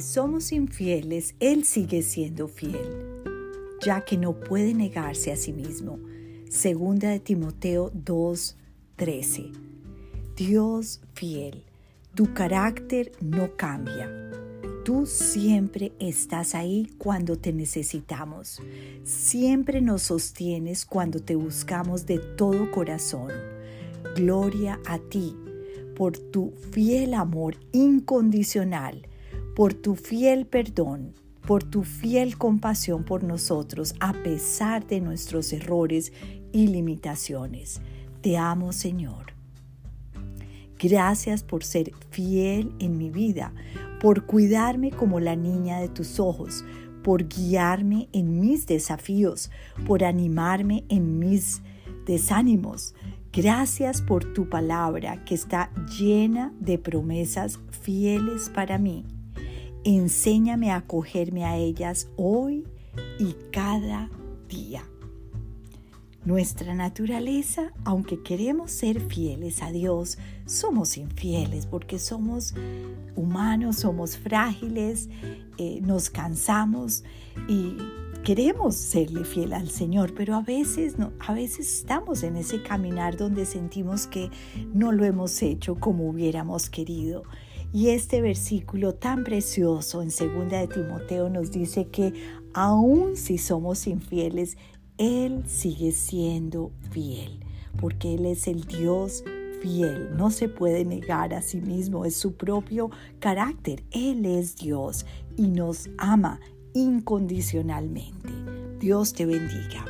somos infieles, Él sigue siendo fiel, ya que no puede negarse a sí mismo. Segunda de Timoteo 2:13. Dios fiel, tu carácter no cambia. Tú siempre estás ahí cuando te necesitamos. Siempre nos sostienes cuando te buscamos de todo corazón. Gloria a ti por tu fiel amor incondicional, por tu fiel perdón, por tu fiel compasión por nosotros a pesar de nuestros errores y limitaciones. Te amo, Señor. Gracias por ser fiel en mi vida, por cuidarme como la niña de tus ojos, por guiarme en mis desafíos, por animarme en mis desánimos. Gracias por tu palabra que está llena de promesas fieles para mí. Enséñame a acogerme a ellas hoy y cada día. Nuestra naturaleza, aunque queremos ser fieles a Dios, somos infieles porque somos humanos, somos frágiles, eh, nos cansamos y queremos serle fiel al Señor, pero a veces, no, a veces estamos en ese caminar donde sentimos que no lo hemos hecho como hubiéramos querido. Y este versículo tan precioso en 2 de Timoteo nos dice que aun si somos infieles, él sigue siendo fiel, porque Él es el Dios fiel, no se puede negar a sí mismo, es su propio carácter. Él es Dios y nos ama incondicionalmente. Dios te bendiga.